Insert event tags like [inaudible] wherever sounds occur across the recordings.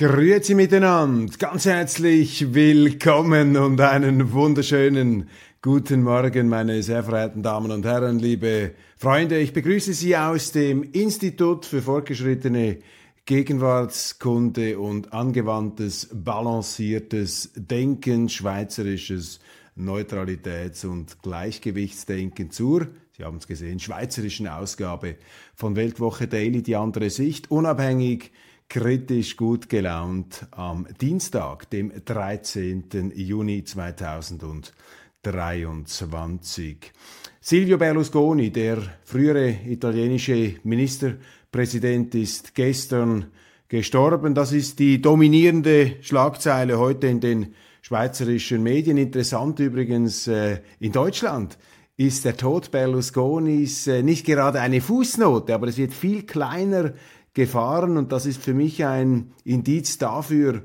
Grüezi miteinander, ganz herzlich willkommen und einen wunderschönen guten Morgen, meine sehr verehrten Damen und Herren, liebe Freunde. Ich begrüße Sie aus dem Institut für fortgeschrittene Gegenwartskunde und angewandtes, balanciertes Denken, schweizerisches Neutralitäts- und Gleichgewichtsdenken zur, Sie haben es gesehen, schweizerischen Ausgabe von Weltwoche Daily, die andere Sicht, unabhängig, kritisch gut gelaunt am Dienstag, dem 13. Juni 2023. Silvio Berlusconi, der frühere italienische Ministerpräsident, ist gestern gestorben. Das ist die dominierende Schlagzeile heute in den schweizerischen Medien. Interessant übrigens äh, in Deutschland ist der Tod Berlusconis äh, nicht gerade eine Fußnote, aber es wird viel kleiner gefahren. Und das ist für mich ein Indiz dafür,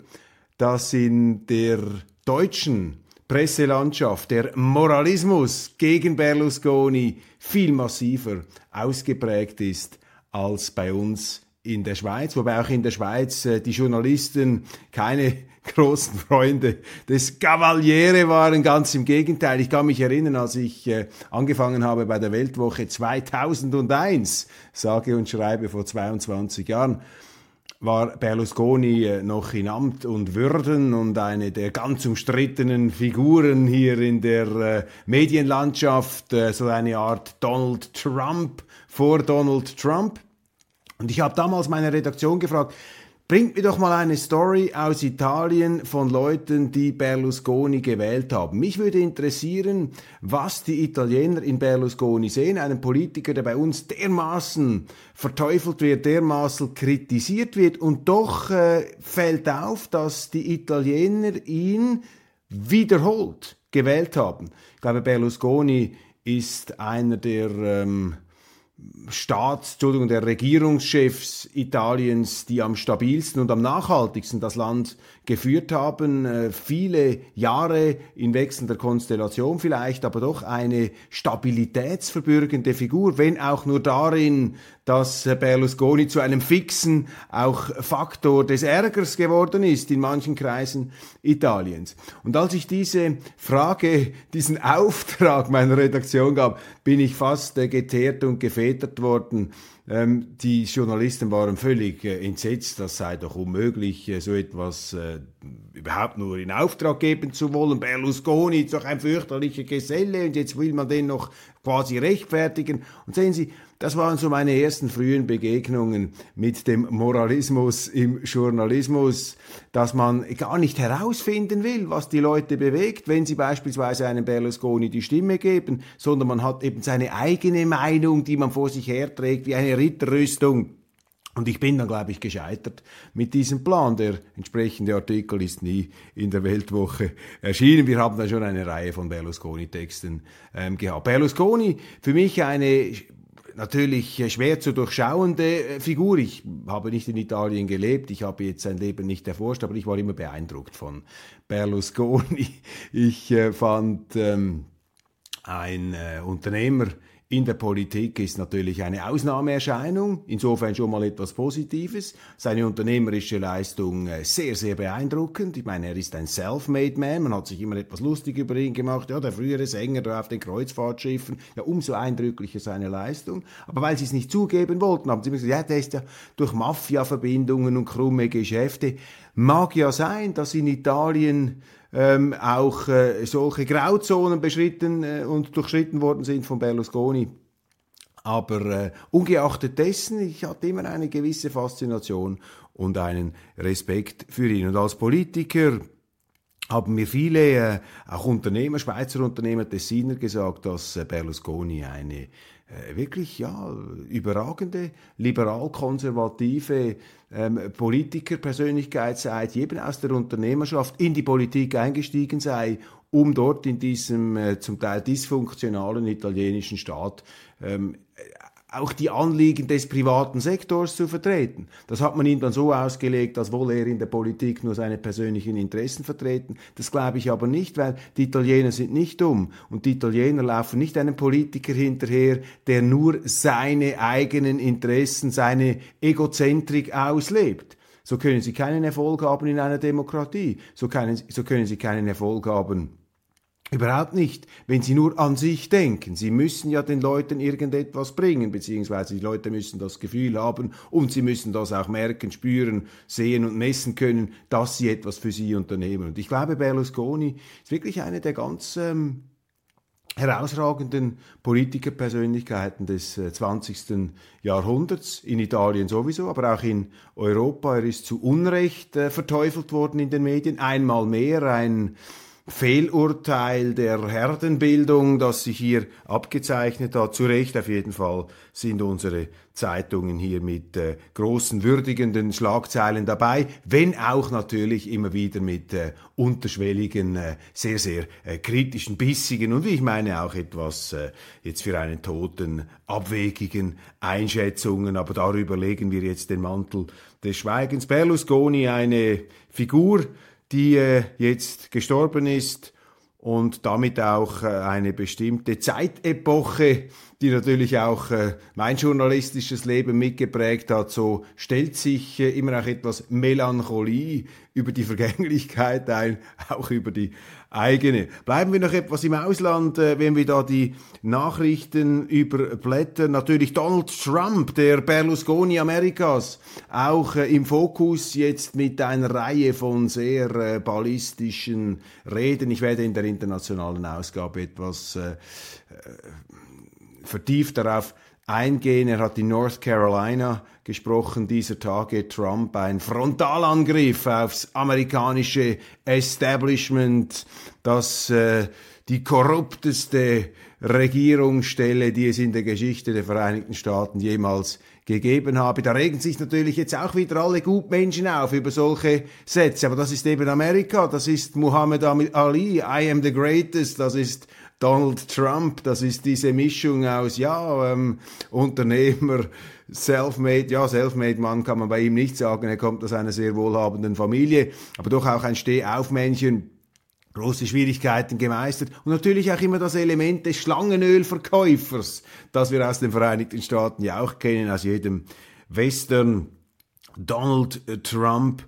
dass in der deutschen Presselandschaft der Moralismus gegen Berlusconi viel massiver ausgeprägt ist als bei uns in der Schweiz, wobei auch in der Schweiz äh, die Journalisten keine großen Freunde des Cavaliere waren, ganz im Gegenteil. Ich kann mich erinnern, als ich äh, angefangen habe bei der Weltwoche 2001, sage und schreibe vor 22 Jahren, war Berlusconi äh, noch in Amt und Würden und eine der ganz umstrittenen Figuren hier in der äh, Medienlandschaft, so eine Art Donald Trump vor Donald Trump. Und ich habe damals meine Redaktion gefragt, Bringt mir doch mal eine Story aus Italien von Leuten, die Berlusconi gewählt haben. Mich würde interessieren, was die Italiener in Berlusconi sehen, einen Politiker, der bei uns dermaßen verteufelt wird, dermaßen kritisiert wird und doch äh, fällt auf, dass die Italiener ihn wiederholt gewählt haben. Ich glaube, Berlusconi ist einer der ähm, Staats, Entschuldigung, der Regierungschefs Italiens, die am stabilsten und am nachhaltigsten das Land geführt haben, äh, viele Jahre in wechselnder Konstellation vielleicht, aber doch eine stabilitätsverbürgende Figur, wenn auch nur darin, dass Berlusconi zu einem fixen auch Faktor des Ärgers geworden ist in manchen Kreisen Italiens. Und als ich diese Frage, diesen Auftrag meiner Redaktion gab, bin ich fast äh, geteert und gefedert worden ähm, die Journalisten waren völlig äh, entsetzt, das sei doch unmöglich, äh, so etwas äh, überhaupt nur in Auftrag geben zu wollen. Berlusconi ist doch ein fürchterlicher Geselle und jetzt will man den noch quasi rechtfertigen. Und sehen Sie, das waren so meine ersten frühen Begegnungen mit dem Moralismus im Journalismus, dass man gar nicht herausfinden will, was die Leute bewegt, wenn sie beispielsweise einem Berlusconi die Stimme geben, sondern man hat eben seine eigene Meinung, die man vor sich herträgt, wie eine Ritterrüstung. Und ich bin dann, glaube ich, gescheitert mit diesem Plan. Der entsprechende Artikel ist nie in der Weltwoche erschienen. Wir haben da schon eine Reihe von Berlusconi-Texten ähm, gehabt. Berlusconi, für mich eine natürlich schwer zu durchschauende äh, Figur. Ich habe nicht in Italien gelebt, ich habe jetzt sein Leben nicht erforscht, aber ich war immer beeindruckt von Berlusconi. [laughs] Ich äh, fand ähm, ein äh, Unternehmer, in der Politik ist natürlich eine Ausnahmeerscheinung, insofern schon mal etwas Positives. Seine unternehmerische Leistung äh, sehr, sehr beeindruckend. Ich meine, er ist ein Self-Made Man, man hat sich immer etwas lustig über ihn gemacht. Ja, der frühere Sänger da auf den Kreuzfahrtschiffen, ja, umso eindrücklicher seine Leistung. Aber weil sie es nicht zugeben wollten, haben sie immer gesagt, ja, der ist ja durch Mafia-Verbindungen und krumme Geschäfte. Mag ja sein, dass in Italien ähm, auch äh, solche Grauzonen beschritten äh, und durchschritten worden sind von Berlusconi. Aber äh, ungeachtet dessen, ich hatte immer eine gewisse Faszination und einen Respekt für ihn. Und als Politiker haben mir viele, äh, auch Unternehmer, Schweizer Unternehmer, Tessiner gesagt, dass äh, Berlusconi eine äh, wirklich ja überragende liberal-konservative ähm, Politikerpersönlichkeit sei, die eben aus der Unternehmerschaft in die Politik eingestiegen sei, um dort in diesem äh, zum Teil dysfunktionalen italienischen Staat ähm, auch die Anliegen des privaten Sektors zu vertreten. Das hat man ihm dann so ausgelegt, als wolle er in der Politik nur seine persönlichen Interessen vertreten. Das glaube ich aber nicht, weil die Italiener sind nicht dumm und die Italiener laufen nicht einem Politiker hinterher, der nur seine eigenen Interessen, seine Egozentrik auslebt. So können sie keinen Erfolg haben in einer Demokratie. So können, so können sie keinen Erfolg haben Überhaupt nicht, wenn sie nur an sich denken. Sie müssen ja den Leuten irgendetwas bringen, beziehungsweise die Leute müssen das Gefühl haben und sie müssen das auch merken, spüren, sehen und messen können, dass sie etwas für sie unternehmen. Und ich glaube, Berlusconi ist wirklich eine der ganz ähm, herausragenden Politikerpersönlichkeiten des äh, 20. Jahrhunderts, in Italien sowieso, aber auch in Europa. Er ist zu Unrecht äh, verteufelt worden in den Medien, einmal mehr ein Fehlurteil der Herdenbildung, das sich hier abgezeichnet hat. Zu Recht auf jeden Fall sind unsere Zeitungen hier mit äh, großen würdigenden Schlagzeilen dabei, wenn auch natürlich immer wieder mit äh, unterschwelligen, äh, sehr, sehr äh, kritischen, bissigen und wie ich meine auch etwas äh, jetzt für einen Toten abwegigen Einschätzungen. Aber darüber legen wir jetzt den Mantel des Schweigens. Berlusconi, eine Figur, die äh, jetzt gestorben ist und damit auch äh, eine bestimmte Zeitepoche, die natürlich auch äh, mein journalistisches Leben mitgeprägt hat. So stellt sich äh, immer auch etwas Melancholie über die Vergänglichkeit ein, auch über die eigene. Bleiben wir noch etwas im Ausland, äh, wenn wir da die Nachrichten überblättern. Natürlich Donald Trump, der Berlusconi Amerikas, auch im Fokus jetzt mit einer Reihe von sehr ballistischen Reden. Ich werde in der internationalen Ausgabe etwas vertieft darauf eingehen. Er hat in North Carolina gesprochen dieser Tage Trump ein Frontalangriff aufs amerikanische Establishment, das äh, die korrupteste Regierungsstelle, die es in der Geschichte der Vereinigten Staaten jemals gegeben habe. Da regen sich natürlich jetzt auch wieder alle Gutmenschen auf über solche Sätze, aber das ist eben Amerika, das ist Muhammad Ali, I am the greatest, das ist Donald Trump, das ist diese Mischung aus, ja, ähm, Unternehmer, Selfmade, ja, Selfmade-Mann kann man bei ihm nicht sagen, er kommt aus einer sehr wohlhabenden Familie, aber doch auch ein Stehaufmännchen, große Schwierigkeiten gemeistert und natürlich auch immer das Element des Schlangenölverkäufers, das wir aus den Vereinigten Staaten ja auch kennen, aus jedem Western. Donald Trump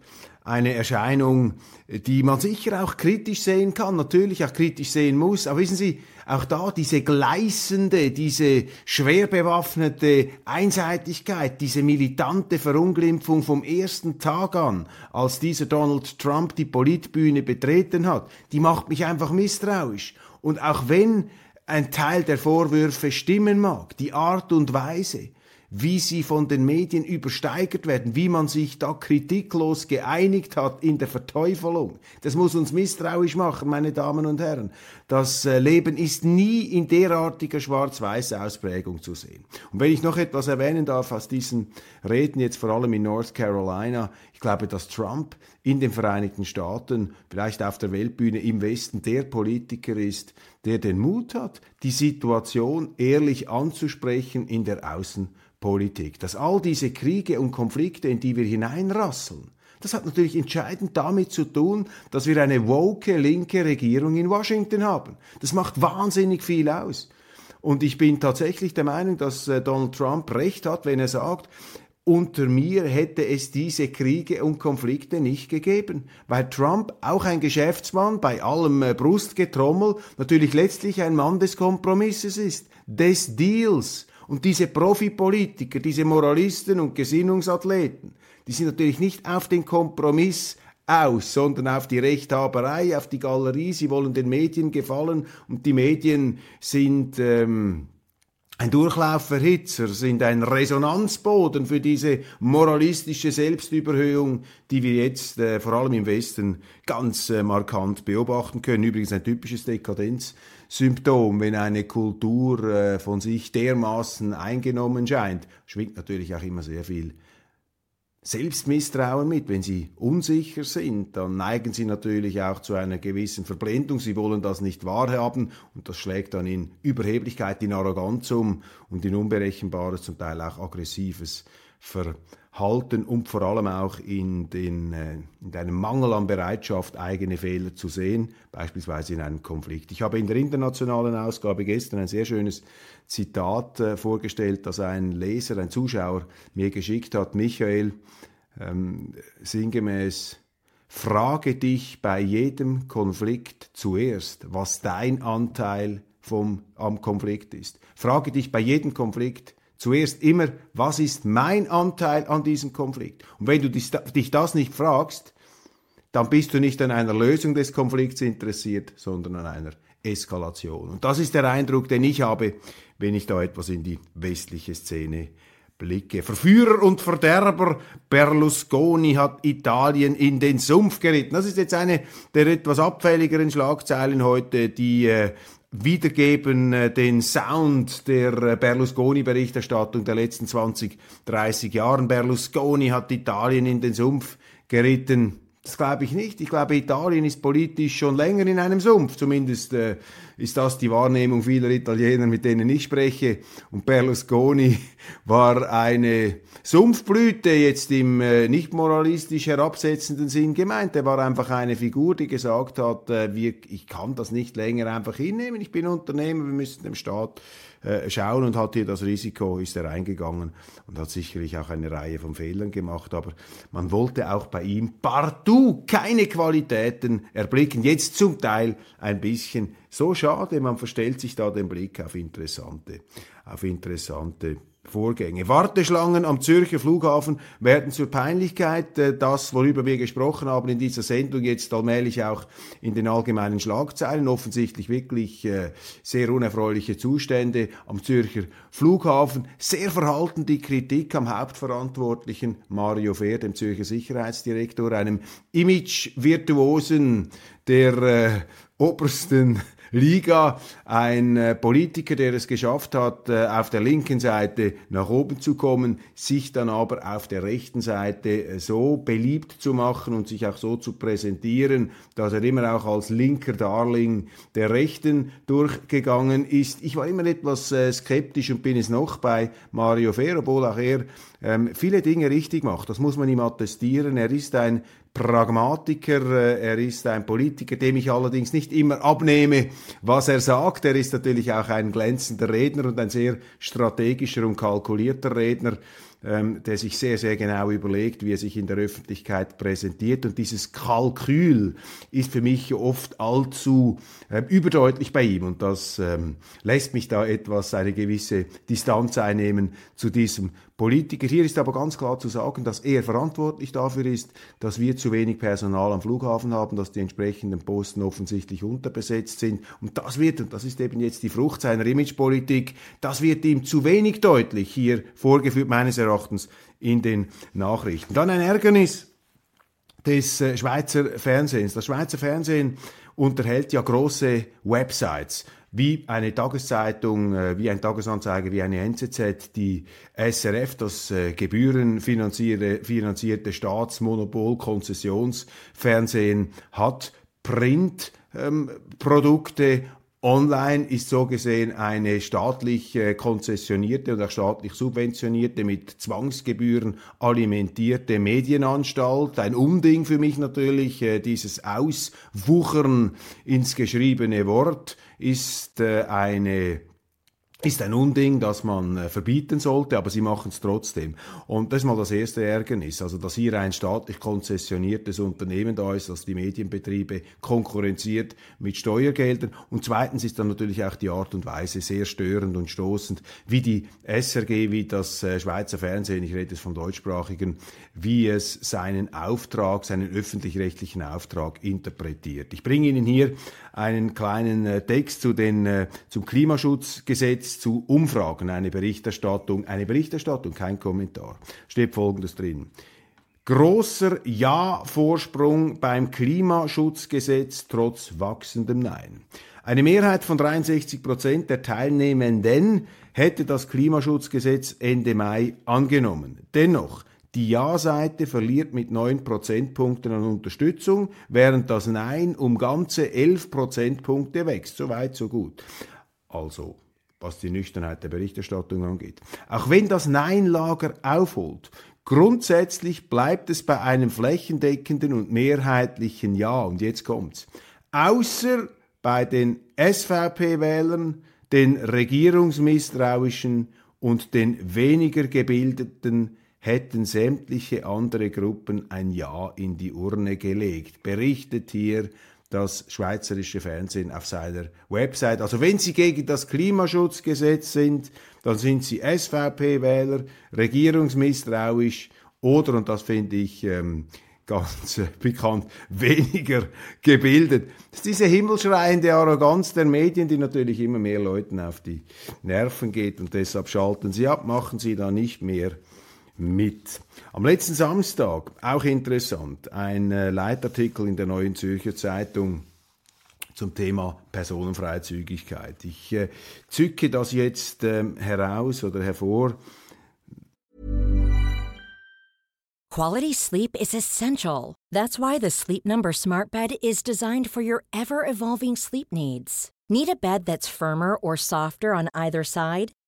eine Erscheinung, die man sicher auch kritisch sehen kann, natürlich auch kritisch sehen muss. Aber wissen Sie, auch da diese gleißende, diese schwer bewaffnete Einseitigkeit, diese militante Verunglimpfung vom ersten Tag an, als dieser Donald Trump die Politbühne betreten hat, die macht mich einfach misstrauisch. Und auch wenn ein Teil der Vorwürfe stimmen mag, die Art und Weise, wie sie von den Medien übersteigert werden, wie man sich da kritiklos geeinigt hat in der Verteufelung. Das muss uns misstrauisch machen, meine Damen und Herren. Das äh, Leben ist nie in derartiger schwarz-weiß Ausprägung zu sehen. Und wenn ich noch etwas erwähnen darf aus diesen Reden, jetzt vor allem in North Carolina, ich glaube, dass Trump in den Vereinigten Staaten, vielleicht auf der Weltbühne im Westen, der Politiker ist, der den Mut hat, die Situation ehrlich anzusprechen in der Außen Politik, dass all diese Kriege und Konflikte, in die wir hineinrasseln, das hat natürlich entscheidend damit zu tun, dass wir eine woke linke Regierung in Washington haben. Das macht wahnsinnig viel aus. Und ich bin tatsächlich der Meinung, dass äh, Donald Trump recht hat, wenn er sagt, unter mir hätte es diese Kriege und Konflikte nicht gegeben, weil Trump, auch ein Geschäftsmann, bei allem äh, Brustgetrommel, natürlich letztlich ein Mann des Kompromisses ist, des Deals. Und diese Profipolitiker, diese Moralisten und Gesinnungsathleten, die sind natürlich nicht auf den Kompromiss aus, sondern auf die Rechthaberei, auf die Galerie. Sie wollen den Medien gefallen und die Medien sind ähm, ein Durchlauferhitzer, sind ein Resonanzboden für diese moralistische Selbstüberhöhung, die wir jetzt äh, vor allem im Westen ganz äh, markant beobachten können. Übrigens ein typisches Dekadenzsymptom, wenn eine Kultur äh, von sich dermaßen eingenommen scheint, schwingt natürlich auch immer sehr viel Selbstmisstrauen mit. Wenn sie unsicher sind, dann neigen sie natürlich auch zu einer gewissen Verblendung. Sie wollen das nicht wahrhaben und das schlägt dann in Überheblichkeit, in Arroganz um und in unberechenbares, zum Teil auch aggressives Verhalten und vor allem auch in, den, äh, in einem Mangel an Bereitschaft, eigene Fehler zu sehen, beispielsweise in einem Konflikt. Ich habe in der internationalen Ausgabe gestern ein sehr schönes Zitat äh, vorgestellt, das ein Leser, ein Zuschauer mir geschickt hat. Michael, ähm, sinngemäß, frage dich bei jedem Konflikt zuerst, was dein Anteil vom, am Konflikt ist. Frage dich bei jedem Konflikt zuerst immer, was ist mein Anteil an diesem Konflikt? Und wenn du dich das nicht fragst, dann bist du nicht an einer Lösung des Konflikts interessiert, sondern an einer Eskalation. Und das ist der Eindruck, den ich habe, wenn ich da etwas in die westliche Szene blicke. Verführer und Verderber Berlusconi hat Italien in den Sumpf geritten. Das ist jetzt eine der etwas abfälligeren Schlagzeilen heute, die äh, wiedergeben äh, den Sound der äh, Berlusconi-Berichterstattung der letzten 20, 30 Jahren. Berlusconi hat Italien in den Sumpf geritten. Das glaube ich nicht. Ich glaube, Italien ist politisch schon länger in einem Sumpf. Zumindest äh, ist das die Wahrnehmung vieler Italiener, mit denen ich spreche. Und Berlusconi [laughs] war eine Sumpfblüte jetzt im äh, nicht moralistisch herabsetzenden Sinn gemeint. Er war einfach eine Figur, die gesagt hat, äh, wir, ich kann das nicht länger einfach hinnehmen. Ich bin Unternehmer, wir müssen dem Staat äh, schauen und hat hier das Risiko, ist er eingegangen und hat sicherlich auch eine Reihe von Fehlern gemacht, aber man wollte auch bei ihm partout keine Qualitäten erblicken, jetzt zum Teil ein bisschen. So schade, man verstellt sich da den Blick auf interessante, auf interessante Vorgänge. Warteschlangen am Zürcher Flughafen werden zur Peinlichkeit. Äh, das, worüber wir gesprochen haben in dieser Sendung, jetzt allmählich auch in den allgemeinen Schlagzeilen. Offensichtlich wirklich äh, sehr unerfreuliche Zustände am Zürcher Flughafen. Sehr verhalten die Kritik am Hauptverantwortlichen Mario Fehr, dem Zürcher Sicherheitsdirektor, einem Image-Virtuosen der äh, obersten Liga. Ein äh, Politiker, der es geschafft hat, äh, auf der linken Seite nach oben zu kommen, sich dann aber auf der rechten Seite äh, so beliebt zu machen und sich auch so zu präsentieren, dass er immer auch als linker Darling der Rechten durchgegangen ist. Ich war immer etwas skeptisch und bin es noch bei Mario Fer, obwohl auch er ähm, viele Dinge richtig macht. Das muss man ihm attestieren. Er ist ein Pragmatiker, äh, er ist ein Politiker, dem ich allerdings nicht immer abnehme, was er sagt. Er ist natürlich auch ein glänzender Redner und ein sehr strategischer und kalkulierter Redner ähm, der sich sehr, sehr genau überlegt, wie er sich in der Öffentlichkeit präsentiert. Und dieses Kalkül ist für mich oft allzu äh, überdeutlich bei ihm. Und das ähm, lässt mich da etwas eine gewisse Distanz einnehmen zu diesem Politiker. Hier ist aber ganz klar zu sagen, dass er verantwortlich dafür ist, dass wir zu wenig Personal am Flughafen haben, dass die entsprechenden Posten offensichtlich unterbesetzt sind. Und das wird, und das ist eben jetzt die Frucht seiner Imagepolitik, das wird ihm zu wenig deutlich hier vorgeführt, meines Erachtens, in den Nachrichten. Dann ein Ärgernis des äh, Schweizer Fernsehens. Das Schweizer Fernsehen unterhält ja große Websites wie eine Tageszeitung, äh, wie ein Tagesanzeiger, wie eine NZZ, die SRF, das äh, gebührenfinanzierte finanzierte Staatsmonopol, Konzessionsfernsehen hat, Printprodukte ähm, Online ist so gesehen eine staatlich äh, konzessionierte oder staatlich subventionierte, mit Zwangsgebühren alimentierte Medienanstalt. Ein Unding für mich natürlich, äh, dieses Auswuchern ins geschriebene Wort ist äh, eine ist ein Unding, das man äh, verbieten sollte, aber sie machen es trotzdem. Und das ist mal das erste Ärgernis, also dass hier ein staatlich konzessioniertes Unternehmen da ist, das die Medienbetriebe konkurrenziert mit Steuergeldern. Und zweitens ist dann natürlich auch die Art und Weise sehr störend und stoßend, wie die SRG, wie das äh, Schweizer Fernsehen, ich rede jetzt vom deutschsprachigen, wie es seinen Auftrag, seinen öffentlich-rechtlichen Auftrag interpretiert. Ich bringe Ihnen hier einen kleinen äh, Text zu den, zum Klimaschutzgesetz zu Umfragen eine Berichterstattung, eine Berichterstattung, kein Kommentar. Steht folgendes drin. Großer Ja-Vorsprung beim Klimaschutzgesetz trotz wachsendem Nein. Eine Mehrheit von 63 Prozent der Teilnehmenden hätte das Klimaschutzgesetz Ende Mai angenommen. Dennoch, die Ja-Seite verliert mit 9 Prozentpunkten an Unterstützung, während das Nein um ganze 11 Prozentpunkte wächst. So weit, so gut. Also, was die Nüchternheit der Berichterstattung angeht. Auch wenn das Nein-Lager aufholt, Grundsätzlich bleibt es bei einem flächendeckenden und mehrheitlichen Ja. Und jetzt kommt's. Außer bei den SVP-Wählern, den regierungsmisstrauischen und den weniger gebildeten hätten sämtliche andere Gruppen ein Ja in die Urne gelegt. Berichtet hier das schweizerische Fernsehen auf seiner Website. Also wenn Sie gegen das Klimaschutzgesetz sind, dann sind Sie SVP-Wähler, regierungsmisstrauisch oder, und das finde ich ähm, ganz äh, bekannt, weniger gebildet. Das ist diese himmelschreiende Arroganz der Medien, die natürlich immer mehr Leuten auf die Nerven geht und deshalb schalten sie ab, machen sie da nicht mehr mit. Am letzten Samstag, auch interessant, ein äh, Leitartikel in der Neuen Zürcher Zeitung zum Thema Personenfreizügigkeit. Ich äh, zücke das jetzt ähm, heraus oder hervor. Quality sleep is essential. That's why the Sleep Number Smart Bed is designed for your ever evolving sleep needs. Need a bed that's firmer or softer on either side?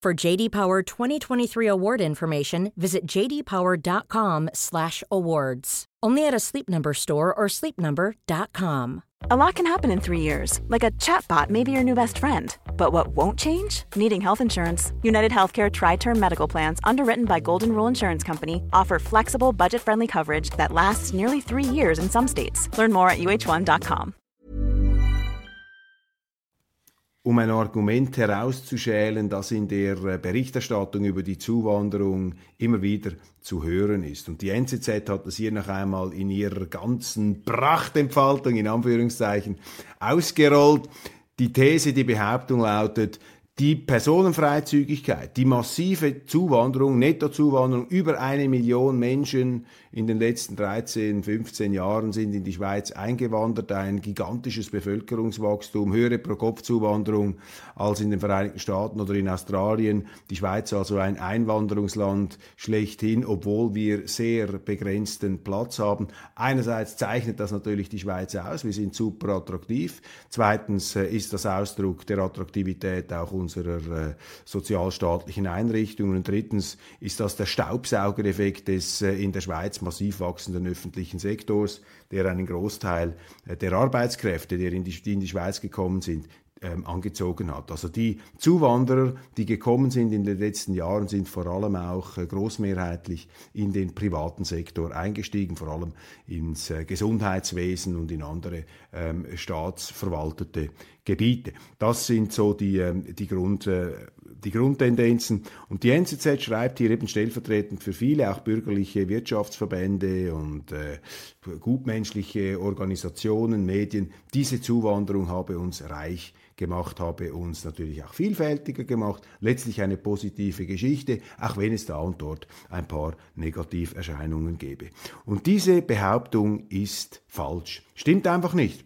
For JD Power 2023 award information, visit jdpower.com/awards. Only at a Sleep Number store or sleepnumber.com. A lot can happen in 3 years. Like a chatbot may be your new best friend. But what won't change? Needing health insurance. United Healthcare tri-term medical plans underwritten by Golden Rule Insurance Company offer flexible, budget-friendly coverage that lasts nearly 3 years in some states. Learn more at uh1.com. um ein Argument herauszuschälen, das in der äh, Berichterstattung über die Zuwanderung immer wieder zu hören ist. Und die NZZ hat das hier noch einmal in ihrer ganzen Prachtentfaltung, in Anführungszeichen, ausgerollt. Die These, die Behauptung lautet, die Personenfreizügigkeit, die massive Zuwanderung, Nettozuwanderung, über eine Million Menschen in den letzten 13, 15 Jahren sind in die Schweiz eingewandert, ein gigantisches Bevölkerungswachstum, höhere Pro-Kopf-Zuwanderung als in den Vereinigten Staaten oder in Australien. Die Schweiz also ein Einwanderungsland schlechthin, obwohl wir sehr begrenzten Platz haben. Einerseits zeichnet das natürlich die Schweiz aus, wir sind super attraktiv. Zweitens äh, ist das Ausdruck der Attraktivität auch äh, sozialstaatlichen Einrichtungen. Und drittens ist das der Staubsaugereffekt des äh, in der Schweiz massiv wachsenden öffentlichen Sektors, der einen Großteil äh, der Arbeitskräfte, die in die Schweiz gekommen sind, ähm, angezogen hat. Also die Zuwanderer, die gekommen sind in den letzten Jahren, sind vor allem auch äh, großmehrheitlich in den privaten Sektor eingestiegen, vor allem ins äh, Gesundheitswesen und in andere ähm, staatsverwaltete Gebiete. Das sind so die, ähm, die, Grund, äh, die Grundtendenzen. Und die NZZ schreibt hier eben stellvertretend für viele, auch bürgerliche Wirtschaftsverbände und äh, gutmenschliche Organisationen, Medien, diese Zuwanderung habe uns reich gemacht, habe uns natürlich auch vielfältiger gemacht. Letztlich eine positive Geschichte, auch wenn es da und dort ein paar Negativerscheinungen gäbe. Und diese Behauptung ist falsch. Stimmt einfach nicht.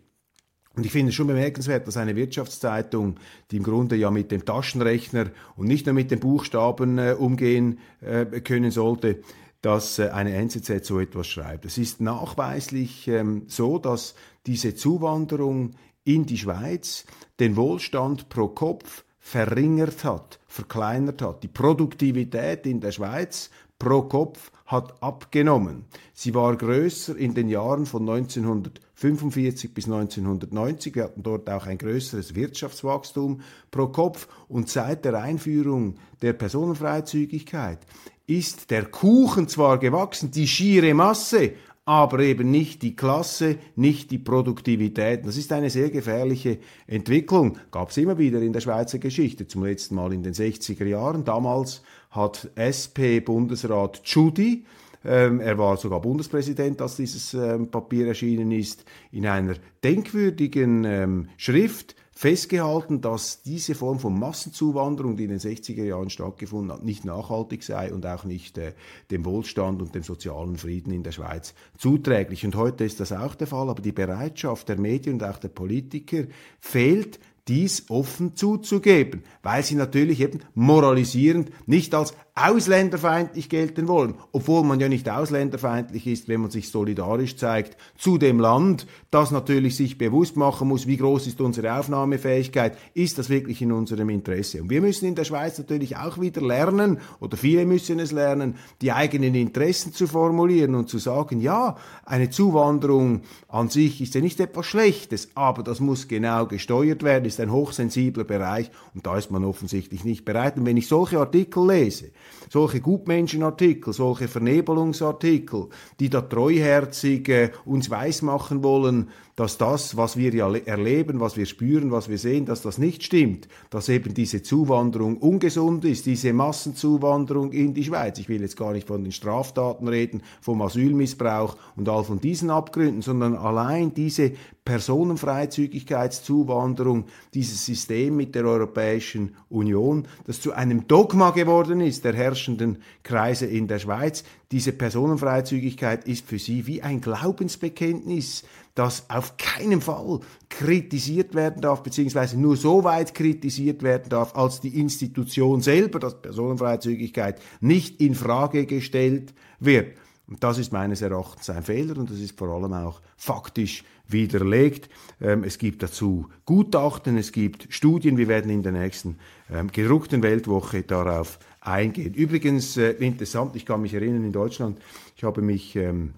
Und ich finde es schon bemerkenswert, dass eine Wirtschaftszeitung, die im Grunde ja mit dem Taschenrechner und nicht nur mit den Buchstaben äh, umgehen äh, können sollte, dass äh, eine NZZ so etwas schreibt. Es ist nachweislich ähm, so, dass diese Zuwanderung in die Schweiz den Wohlstand pro Kopf verringert hat, verkleinert hat. Die Produktivität in der Schweiz pro Kopf hat abgenommen. Sie war größer in den Jahren von 1945 bis 1990. Wir hatten dort auch ein größeres Wirtschaftswachstum pro Kopf. Und seit der Einführung der Personenfreizügigkeit ist der Kuchen zwar gewachsen, die schiere Masse, aber eben nicht die Klasse, nicht die Produktivität. Das ist eine sehr gefährliche Entwicklung. Gab es immer wieder in der Schweizer Geschichte, zum letzten Mal in den 60er Jahren. Damals hat SP-Bundesrat Tschudi, ähm, er war sogar Bundespräsident, als dieses ähm, Papier erschienen ist, in einer denkwürdigen ähm, Schrift festgehalten, dass diese Form von Massenzuwanderung, die in den 60er Jahren stattgefunden hat, nicht nachhaltig sei und auch nicht äh, dem Wohlstand und dem sozialen Frieden in der Schweiz zuträglich. Und heute ist das auch der Fall, aber die Bereitschaft der Medien und auch der Politiker fehlt, dies offen zuzugeben, weil sie natürlich eben moralisierend nicht als ausländerfeindlich gelten wollen, obwohl man ja nicht ausländerfeindlich ist, wenn man sich solidarisch zeigt zu dem Land, das natürlich sich bewusst machen muss, wie groß ist unsere Aufnahmefähigkeit, ist das wirklich in unserem Interesse. Und wir müssen in der Schweiz natürlich auch wieder lernen, oder viele müssen es lernen, die eigenen Interessen zu formulieren und zu sagen, ja, eine Zuwanderung an sich ist ja nicht etwas Schlechtes, aber das muss genau gesteuert werden, ist ein hochsensibler Bereich und da ist man offensichtlich nicht bereit. Und wenn ich solche Artikel lese, solche Gutmenschenartikel, solche Vernebelungsartikel, die da treuherzig äh, uns weismachen wollen, dass das, was wir ja erleben, was wir spüren, was wir sehen, dass das nicht stimmt, dass eben diese Zuwanderung ungesund ist, diese Massenzuwanderung in die Schweiz. Ich will jetzt gar nicht von den Straftaten reden, vom Asylmissbrauch und all von diesen Abgründen, sondern allein diese Personenfreizügigkeitszuwanderung, dieses System mit der Europäischen Union, das zu einem Dogma geworden ist der herrschenden Kreise in der Schweiz. Diese Personenfreizügigkeit ist für sie wie ein Glaubensbekenntnis, das auf keinen Fall kritisiert werden darf, beziehungsweise nur so weit kritisiert werden darf, als die Institution selber, dass Personenfreizügigkeit nicht in Frage gestellt wird. Und das ist meines Erachtens ein Fehler und das ist vor allem auch faktisch widerlegt. Ähm, es gibt dazu Gutachten, es gibt Studien. Wir werden in der nächsten ähm, gedruckten Weltwoche darauf eingehen. Übrigens äh, interessant, ich kann mich erinnern, in Deutschland, ich habe mich ähm,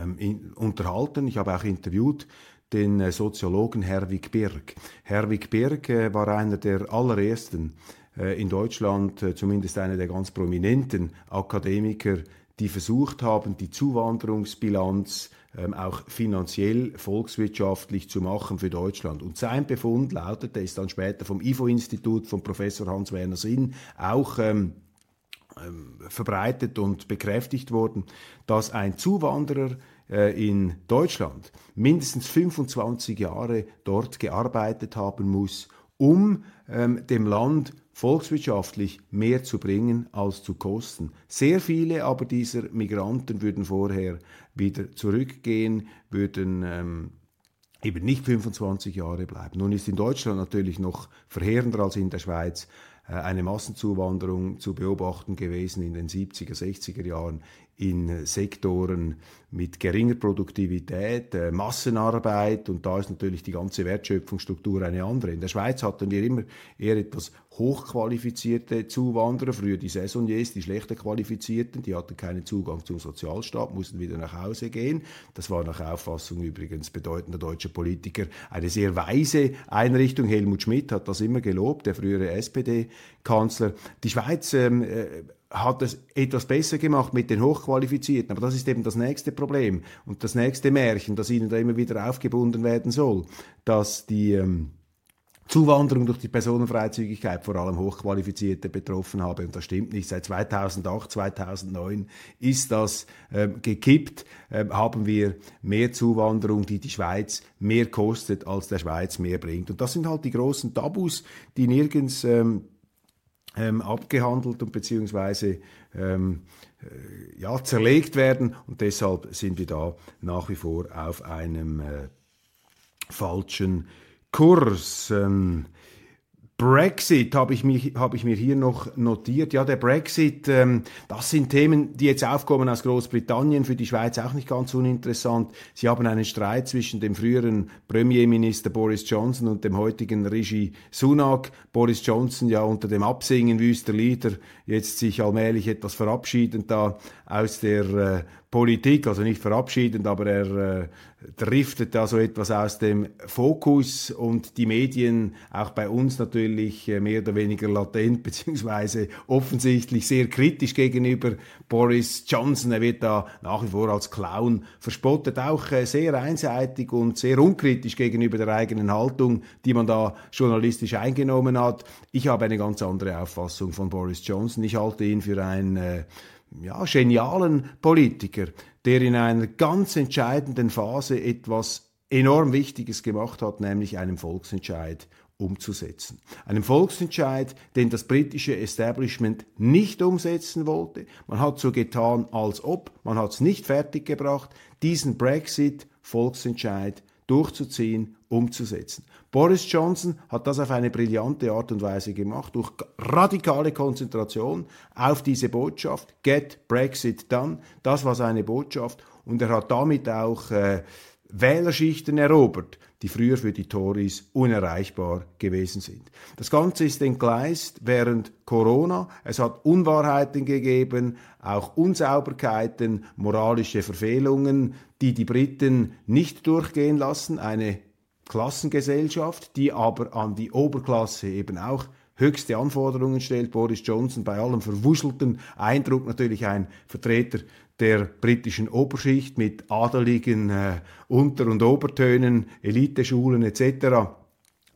ähm, in, unterhalten. Ich habe auch interviewt den äh, Soziologen Herwig Birk. Herwig Birk äh, war einer der allerersten äh, in Deutschland, äh, zumindest einer der ganz prominenten Akademiker, die versucht haben, die Zuwanderungsbilanz ähm, auch finanziell, volkswirtschaftlich zu machen für Deutschland. Und sein Befund lautete, ist dann später vom IFO-Institut von Professor Hans-Werner Sinn auch ähm, ähm, verbreitet und bekräftigt worden, dass ein Zuwanderer äh, in Deutschland mindestens 25 Jahre dort gearbeitet haben muss, um ähm, dem Land volkswirtschaftlich mehr zu bringen als zu kosten. Sehr viele aber dieser Migranten würden vorher wieder zurückgehen, würden ähm, eben nicht 25 Jahre bleiben. Nun ist in Deutschland natürlich noch verheerender als in der Schweiz äh, eine Massenzuwanderung zu beobachten gewesen in den 70er, 60er Jahren in Sektoren mit geringer Produktivität, äh, Massenarbeit und da ist natürlich die ganze Wertschöpfungsstruktur eine andere. In der Schweiz hatten wir immer eher etwas hochqualifizierte Zuwanderer, früher die Saisoniers, die schlechter qualifizierten, die hatten keinen Zugang zum Sozialstaat, mussten wieder nach Hause gehen. Das war nach Auffassung übrigens bedeutender deutscher Politiker eine sehr weise Einrichtung. Helmut Schmidt hat das immer gelobt, der frühere SPD-Kanzler. Die Schweiz ähm, äh, hat es etwas besser gemacht mit den Hochqualifizierten. Aber das ist eben das nächste Problem und das nächste Märchen, das ihnen da immer wieder aufgebunden werden soll, dass die ähm, Zuwanderung durch die Personenfreizügigkeit vor allem Hochqualifizierte betroffen habe. Und das stimmt nicht. Seit 2008, 2009 ist das ähm, gekippt. Ähm, haben wir mehr Zuwanderung, die die Schweiz mehr kostet, als der Schweiz mehr bringt. Und das sind halt die großen Tabus, die nirgends ähm, ähm, abgehandelt und beziehungsweise ähm, äh, ja, zerlegt werden und deshalb sind wir da nach wie vor auf einem äh, falschen Kurs. Ähm, Brexit habe ich, mich, hab ich mir hier noch notiert. Ja, der Brexit, ähm, das sind Themen, die jetzt aufkommen aus Großbritannien, für die Schweiz auch nicht ganz uninteressant. Sie haben einen Streit zwischen dem früheren Premierminister Boris Johnson und dem heutigen Regie Sunak. Boris Johnson ja unter dem Absingen wüster Lieder jetzt sich allmählich etwas verabschiedend da aus der äh, Politik, also nicht verabschiedend, aber er äh, driftet da so etwas aus dem Fokus und die Medien, auch bei uns natürlich äh, mehr oder weniger latent, [laughs] beziehungsweise offensichtlich sehr kritisch gegenüber Boris Johnson. Er wird da nach wie vor als Clown verspottet, auch äh, sehr einseitig und sehr unkritisch gegenüber der eigenen Haltung, die man da journalistisch eingenommen hat. Ich habe eine ganz andere Auffassung von Boris Johnson. Ich halte ihn für ein äh, ja, genialen Politiker, der in einer ganz entscheidenden Phase etwas enorm Wichtiges gemacht hat, nämlich einen Volksentscheid umzusetzen. Einen Volksentscheid, den das britische Establishment nicht umsetzen wollte. Man hat so getan, als ob, man hat es nicht fertiggebracht, diesen Brexit-Volksentscheid durchzuziehen, umzusetzen. Boris Johnson hat das auf eine brillante Art und Weise gemacht, durch radikale Konzentration auf diese Botschaft, Get Brexit Done, das war seine Botschaft und er hat damit auch äh, Wählerschichten erobert, die früher für die Tories unerreichbar gewesen sind. Das Ganze ist entgleist während Corona. Es hat Unwahrheiten gegeben, auch Unsauberkeiten, moralische Verfehlungen, die die Briten nicht durchgehen lassen. Eine Klassengesellschaft, die aber an die Oberklasse eben auch höchste Anforderungen stellt. Boris Johnson bei allem verwuschelten Eindruck natürlich ein Vertreter der britischen Oberschicht mit adeligen äh, Unter- und Obertönen, Eliteschulen etc.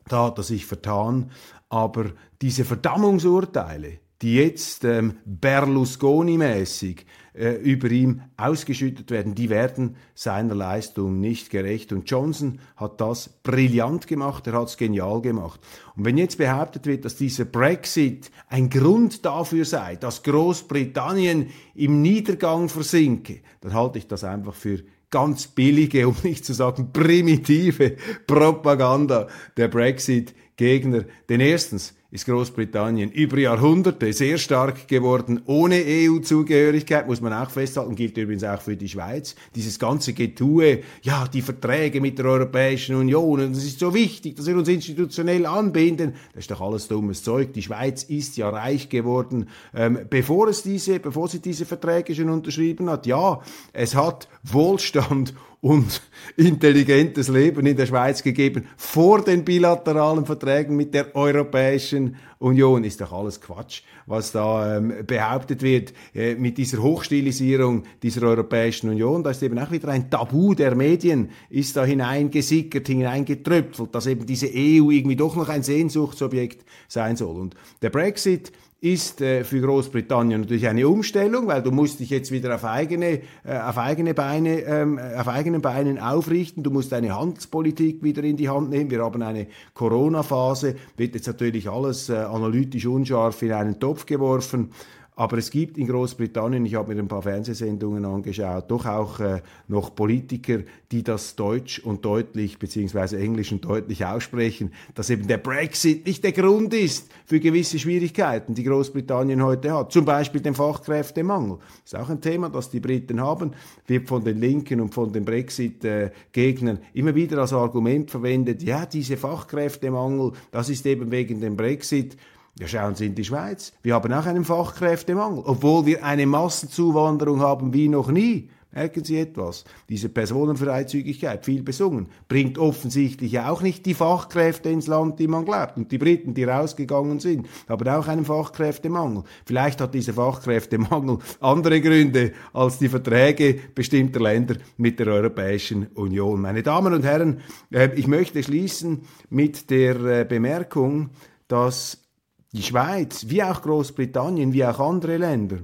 Da hat er sich vertan. Aber diese Verdammungsurteile, die jetzt ähm, Berlusconi-mäßig äh, über ihm ausgeschüttet werden, die werden seiner Leistung nicht gerecht. Und Johnson hat das brillant gemacht, er hat es genial gemacht. Und wenn jetzt behauptet wird, dass dieser Brexit ein Grund dafür sei, dass Großbritannien im Niedergang versinke, dann halte ich das einfach für ganz billige, um nicht zu sagen primitive Propaganda der Brexit-Gegner. Denn erstens, ist Großbritannien über Jahrhunderte sehr stark geworden, ohne EU-Zugehörigkeit, muss man auch festhalten, gilt übrigens auch für die Schweiz. Dieses ganze Getue, ja, die Verträge mit der Europäischen Union, und es ist so wichtig, dass wir uns institutionell anbinden, das ist doch alles dummes Zeug. Die Schweiz ist ja reich geworden, ähm, bevor es diese, bevor sie diese Verträge schon unterschrieben hat. Ja, es hat Wohlstand und [laughs] intelligentes Leben in der Schweiz gegeben vor den bilateralen Verträgen mit der Europäischen Union. Ist doch alles Quatsch, was da ähm, behauptet wird äh, mit dieser Hochstilisierung dieser Europäischen Union. Da ist eben auch wieder ein Tabu der Medien, ist da hineingesickert, hineingetröpfelt, dass eben diese EU irgendwie doch noch ein Sehnsuchtsobjekt sein soll. Und der Brexit ist äh, für Großbritannien natürlich eine Umstellung, weil du musst dich jetzt wieder auf eigene, äh, auf eigene Beine, ähm, auf eigenen Beinen aufrichten. Du musst deine Handelspolitik wieder in die Hand nehmen. Wir haben eine Corona-Phase, wird jetzt natürlich alles äh, analytisch unscharf in einen Topf geworfen. Aber es gibt in Großbritannien, ich habe mir ein paar Fernsehsendungen angeschaut, doch auch äh, noch Politiker, die das Deutsch und deutlich beziehungsweise Englisch und deutlich aussprechen, dass eben der Brexit nicht der Grund ist für gewisse Schwierigkeiten, die Großbritannien heute hat. Zum Beispiel den Fachkräftemangel. Das ist auch ein Thema, das die Briten haben, wird von den Linken und von den Brexit-Gegnern immer wieder als Argument verwendet. Ja, diese Fachkräftemangel, das ist eben wegen dem Brexit. Ja, schauen Sie in die Schweiz. Wir haben auch einen Fachkräftemangel, obwohl wir eine Massenzuwanderung haben wie noch nie. Merken Sie etwas? Diese Personenfreizügigkeit, viel besungen, bringt offensichtlich auch nicht die Fachkräfte ins Land, die man glaubt. Und die Briten, die rausgegangen sind, haben auch einen Fachkräftemangel. Vielleicht hat dieser Fachkräftemangel andere Gründe als die Verträge bestimmter Länder mit der Europäischen Union. Meine Damen und Herren, äh, ich möchte schließen mit der äh, Bemerkung, dass die Schweiz, wie auch Großbritannien, wie auch andere Länder,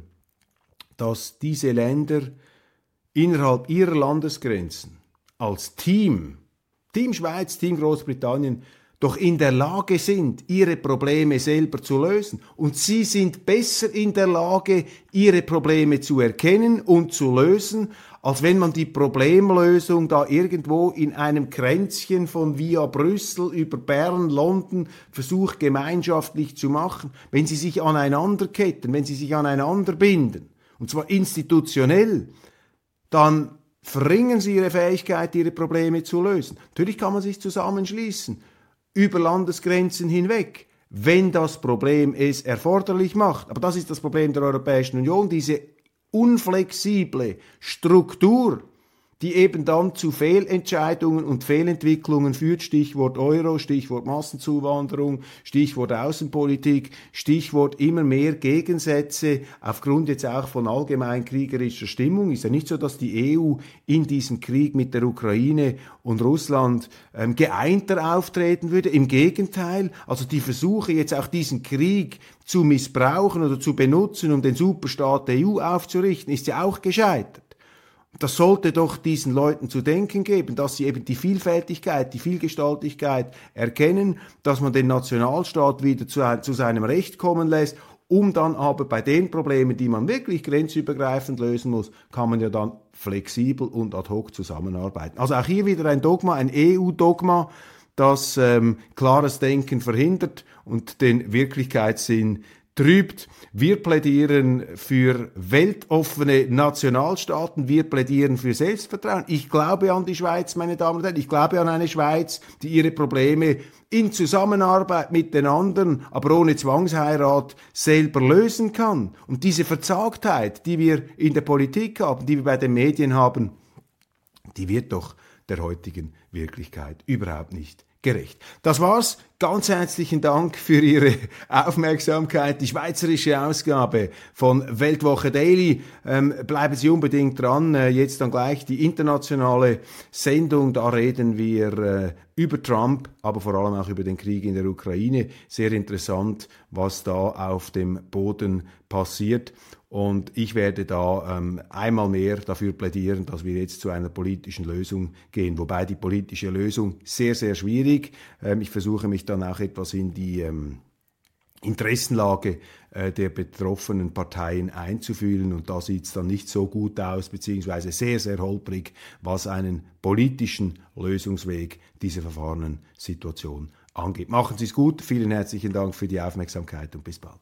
dass diese Länder innerhalb ihrer Landesgrenzen als Team, Team Schweiz, Team Großbritannien, doch in der Lage sind, ihre Probleme selber zu lösen. Und sie sind besser in der Lage, ihre Probleme zu erkennen und zu lösen, als wenn man die Problemlösung da irgendwo in einem Kränzchen von via Brüssel über Bern, London versucht gemeinschaftlich zu machen. Wenn sie sich aneinanderketten, wenn sie sich aneinander binden, und zwar institutionell, dann verringern sie ihre Fähigkeit, ihre Probleme zu lösen. Natürlich kann man sich zusammenschließen über Landesgrenzen hinweg, wenn das Problem es erforderlich macht. Aber das ist das Problem der Europäischen Union, diese unflexible Struktur die eben dann zu Fehlentscheidungen und Fehlentwicklungen führt. Stichwort Euro, Stichwort Massenzuwanderung, Stichwort Außenpolitik, Stichwort immer mehr Gegensätze aufgrund jetzt auch von allgemein kriegerischer Stimmung. Ist ja nicht so, dass die EU in diesem Krieg mit der Ukraine und Russland ähm, geeinter auftreten würde. Im Gegenteil, also die Versuche jetzt auch diesen Krieg zu missbrauchen oder zu benutzen, um den Superstaat der EU aufzurichten, ist ja auch gescheitert das sollte doch diesen Leuten zu denken geben, dass sie eben die Vielfältigkeit, die Vielgestaltigkeit erkennen, dass man den Nationalstaat wieder zu, zu seinem Recht kommen lässt, um dann aber bei den Problemen, die man wirklich grenzübergreifend lösen muss, kann man ja dann flexibel und ad hoc zusammenarbeiten. Also auch hier wieder ein Dogma, ein EU-Dogma, das ähm, klares Denken verhindert und den Wirklichkeitssinn trübt. Wir plädieren für weltoffene Nationalstaaten, wir plädieren für Selbstvertrauen. Ich glaube an die Schweiz, meine Damen und Herren, ich glaube an eine Schweiz, die ihre Probleme in Zusammenarbeit mit den anderen, aber ohne Zwangsheirat selber lösen kann. Und diese Verzagtheit, die wir in der Politik haben, die wir bei den Medien haben, die wird doch der heutigen Wirklichkeit überhaupt nicht gerecht. Das war's. Ganz herzlichen Dank für Ihre Aufmerksamkeit. Die schweizerische Ausgabe von Weltwoche Daily. Ähm, bleiben Sie unbedingt dran. Äh, jetzt dann gleich die internationale Sendung. Da reden wir äh, über Trump, aber vor allem auch über den Krieg in der Ukraine. Sehr interessant, was da auf dem Boden passiert. Und ich werde da ähm, einmal mehr dafür plädieren, dass wir jetzt zu einer politischen Lösung gehen. Wobei die politische Lösung sehr, sehr schwierig. Ähm, ich versuche mich dann auch etwas in die ähm, Interessenlage äh, der betroffenen Parteien einzufühlen. Und da sieht es dann nicht so gut aus, beziehungsweise sehr, sehr holprig, was einen politischen Lösungsweg dieser verfahrenen Situation angeht. Machen Sie es gut. Vielen herzlichen Dank für die Aufmerksamkeit und bis bald.